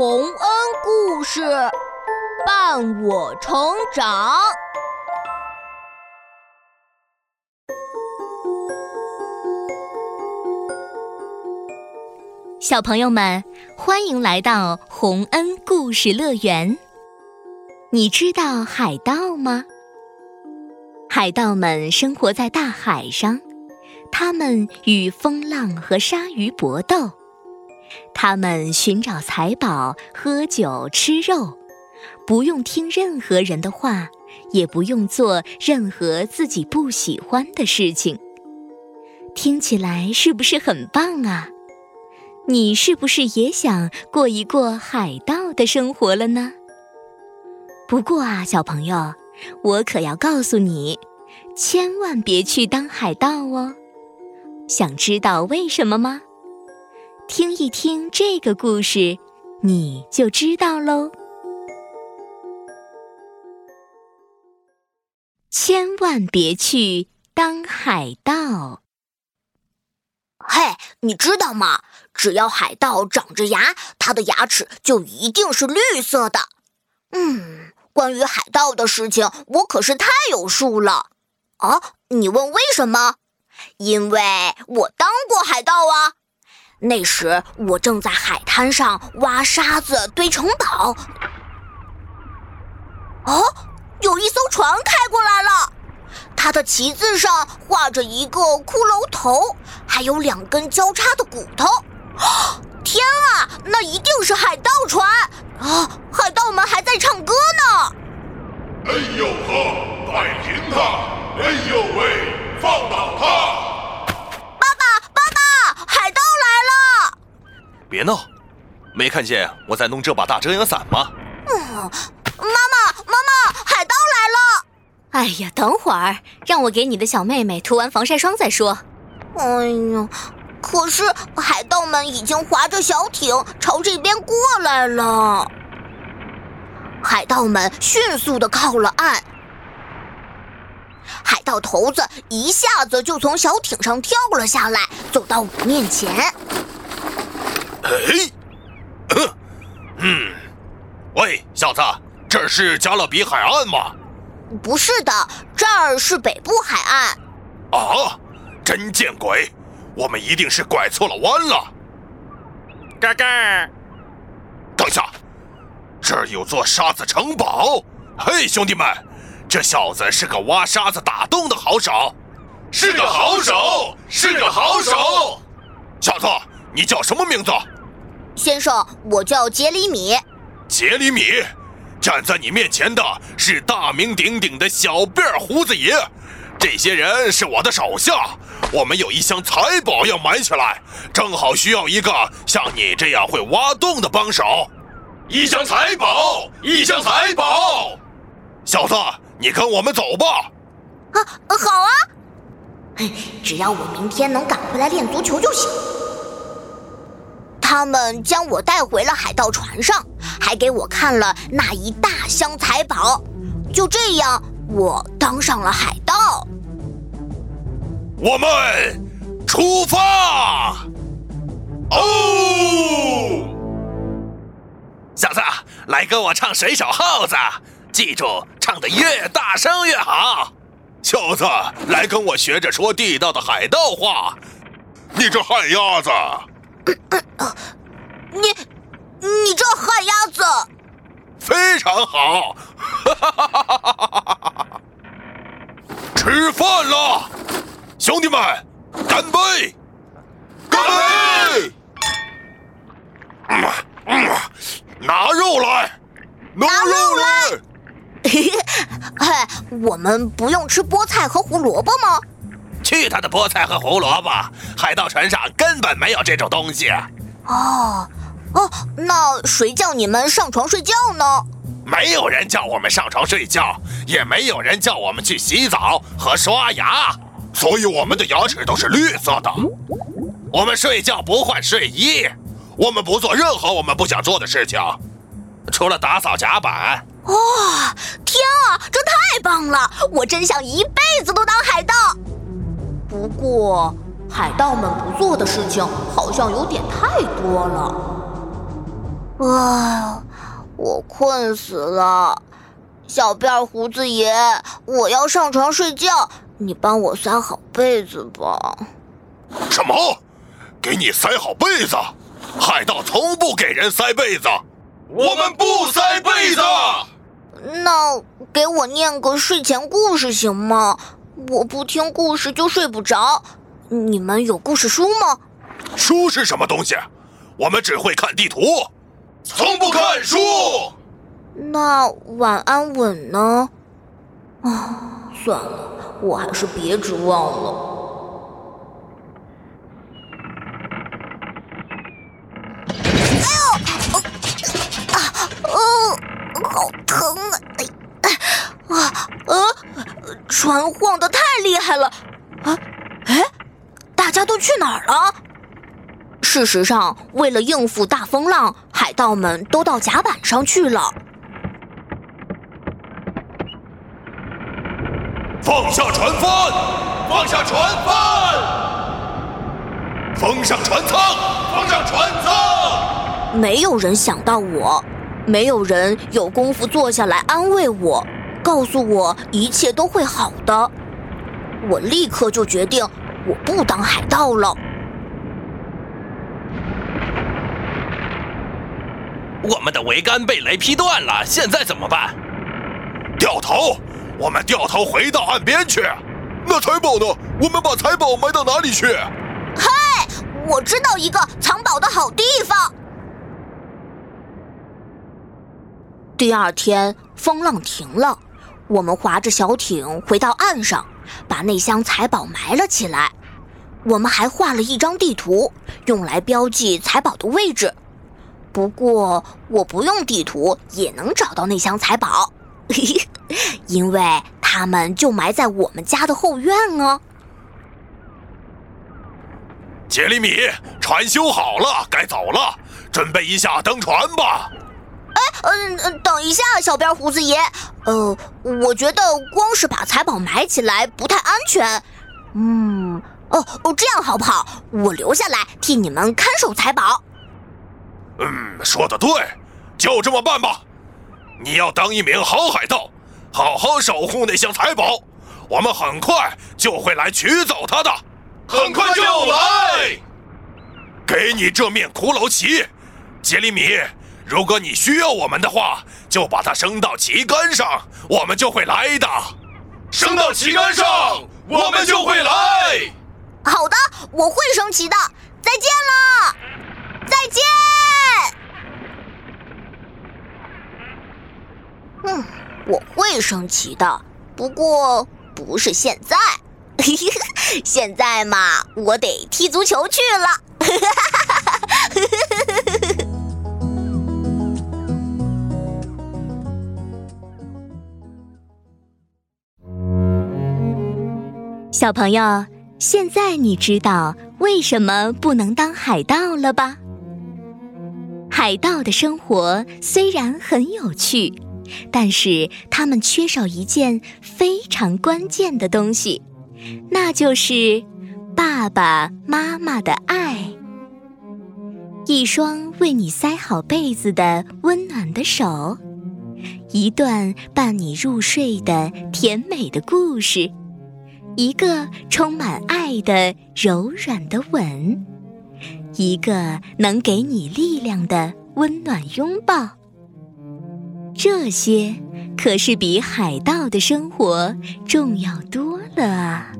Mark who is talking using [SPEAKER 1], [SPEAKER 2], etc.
[SPEAKER 1] 洪恩故事伴我成长。
[SPEAKER 2] 小朋友们，欢迎来到洪恩故事乐园。你知道海盗吗？海盗们生活在大海上，他们与风浪和鲨鱼搏斗。他们寻找财宝、喝酒、吃肉，不用听任何人的话，也不用做任何自己不喜欢的事情。听起来是不是很棒啊？你是不是也想过一过海盗的生活了呢？不过啊，小朋友，我可要告诉你，千万别去当海盗哦。想知道为什么吗？听一听这个故事，你就知道喽。千万别去当海盗！
[SPEAKER 3] 嘿，你知道吗？只要海盗长着牙，他的牙齿就一定是绿色的。嗯，关于海盗的事情，我可是太有数了。啊，你问为什么？因为我当过海盗啊。那时我正在海滩上挖沙子堆城堡，哦，有一艘船开过来了，它的旗子上画着一个骷髅头，还有两根交叉的骨头。天啊，那一定是海盗船啊！海盗们还在唱歌呢。
[SPEAKER 4] 哎呦呵，摆平他！哎呦喂，放倒他！
[SPEAKER 5] 别闹！没看见我在弄这把大遮阳伞吗？
[SPEAKER 3] 嗯，妈妈，妈妈，海盗来了！
[SPEAKER 2] 哎呀，等会儿，让我给你的小妹妹涂完防晒霜再说。
[SPEAKER 3] 哎呀，可是海盗们已经划着小艇朝这边过来了。海盗们迅速的靠了岸，海盗头子一下子就从小艇上跳了下来，走到我面前。
[SPEAKER 5] 哎，嗯，喂，小子，这是加勒比海岸吗？
[SPEAKER 3] 不是的，这儿是北部海岸。
[SPEAKER 5] 啊，真见鬼！我们一定是拐错了弯了。
[SPEAKER 6] 嘎嘎，
[SPEAKER 5] 等下，这儿有座沙子城堡。嘿，兄弟们，这小子是个挖沙子打洞的好手，
[SPEAKER 4] 是个好手，是个好手。
[SPEAKER 5] 小子，你叫什么名字？
[SPEAKER 3] 先生，我叫杰里米。
[SPEAKER 5] 杰里米，站在你面前的是大名鼎鼎的小辫胡子爷。这些人是我的手下，我们有一箱财宝要埋起来，正好需要一个像你这样会挖洞的帮手。
[SPEAKER 4] 一箱财宝，一箱财宝。
[SPEAKER 5] 小子，你跟我们走吧。
[SPEAKER 3] 啊，好啊。只要我明天能赶回来练足球就行。他们将我带回了海盗船上，还给我看了那一大箱财宝。就这样，我当上了海盗。
[SPEAKER 5] 我们出发！哦，小子，来跟我唱《水手号子》，记住，唱的越大声越好。小子，来跟我学着说地道的海盗话。
[SPEAKER 4] 你这旱鸭子！
[SPEAKER 3] 你，你这旱鸭子，
[SPEAKER 5] 非常好！吃饭了，兄弟们，干杯！
[SPEAKER 4] 干杯！
[SPEAKER 5] 嗯拿肉来，
[SPEAKER 3] 拿肉来！嘿，我们不用吃菠菜和胡萝卜吗？
[SPEAKER 5] 去他的菠菜和胡萝卜！海盗船上根本没有这种东西。
[SPEAKER 3] 哦，哦，那谁叫你们上床睡觉呢？
[SPEAKER 5] 没有人叫我们上床睡觉，也没有人叫我们去洗澡和刷牙，所以我们的牙齿都是绿色的。我们睡觉不换睡衣，我们不做任何我们不想做的事情，除了打扫甲板。
[SPEAKER 3] 哇，天啊，这太棒了！我真想一辈子都当海盗。不过，海盗们不做的事情好像有点太多了。啊，我困死了。小辫胡子爷，我要上床睡觉，你帮我塞好被子吧。
[SPEAKER 5] 什么？给你塞好被子？海盗从不给人塞被子，
[SPEAKER 4] 我们不塞被子。
[SPEAKER 3] 那给我念个睡前故事行吗？我不听故事就睡不着。你们有故事书吗？
[SPEAKER 5] 书是什么东西？我们只会看地图，
[SPEAKER 4] 从不看书。
[SPEAKER 3] 那晚安吻呢？啊，算了，我还是别指望了。好疼啊！哎，啊呃，船晃得太厉害了！啊，哎，大家都去哪儿了？事实上，为了应付大风浪，海盗们都到甲板上去了。
[SPEAKER 5] 放下船帆，
[SPEAKER 4] 放下船帆，
[SPEAKER 5] 封上船舱，
[SPEAKER 4] 封上船舱。
[SPEAKER 3] 没有人想到我。没有人有功夫坐下来安慰我，告诉我一切都会好的。我立刻就决定，我不当海盗了。
[SPEAKER 6] 我们的桅杆被雷劈断了，现在怎么办？
[SPEAKER 5] 掉头，我们掉头回到岸边去。
[SPEAKER 7] 那财宝呢？我们把财宝埋到哪里去？
[SPEAKER 3] 嘿，我知道一个藏宝的好地方。第二天，风浪停了，我们划着小艇回到岸上，把那箱财宝埋了起来。我们还画了一张地图，用来标记财宝的位置。不过，我不用地图也能找到那箱财宝，嘿 嘿因为他们就埋在我们家的后院哦。
[SPEAKER 5] 杰里米，船修好了，该走了，准备一下登船吧。
[SPEAKER 3] 嗯嗯，等一下，小辫胡子爷，呃，我觉得光是把财宝埋起来不太安全。嗯，哦哦，这样好不好？我留下来替你们看守财宝。
[SPEAKER 5] 嗯，说的对，就这么办吧。你要当一名好海盗，好好守护那箱财宝，我们很快就会来取走它的，
[SPEAKER 4] 很快就来。
[SPEAKER 5] 给你这面骷髅旗，杰里米。如果你需要我们的话，就把它升到旗杆上，我们就会来的。
[SPEAKER 4] 升到旗杆上，我们就会来。
[SPEAKER 3] 好的，我会升旗的。再见了，再见。嗯，我会升旗的，不过不是现在。现在嘛，我得踢足球去了。
[SPEAKER 2] 小朋友，现在你知道为什么不能当海盗了吧？海盗的生活虽然很有趣，但是他们缺少一件非常关键的东西，那就是爸爸妈妈的爱。一双为你塞好被子的温暖的手，一段伴你入睡的甜美的故事。一个充满爱的柔软的吻，一个能给你力量的温暖拥抱，这些可是比海盗的生活重要多了啊！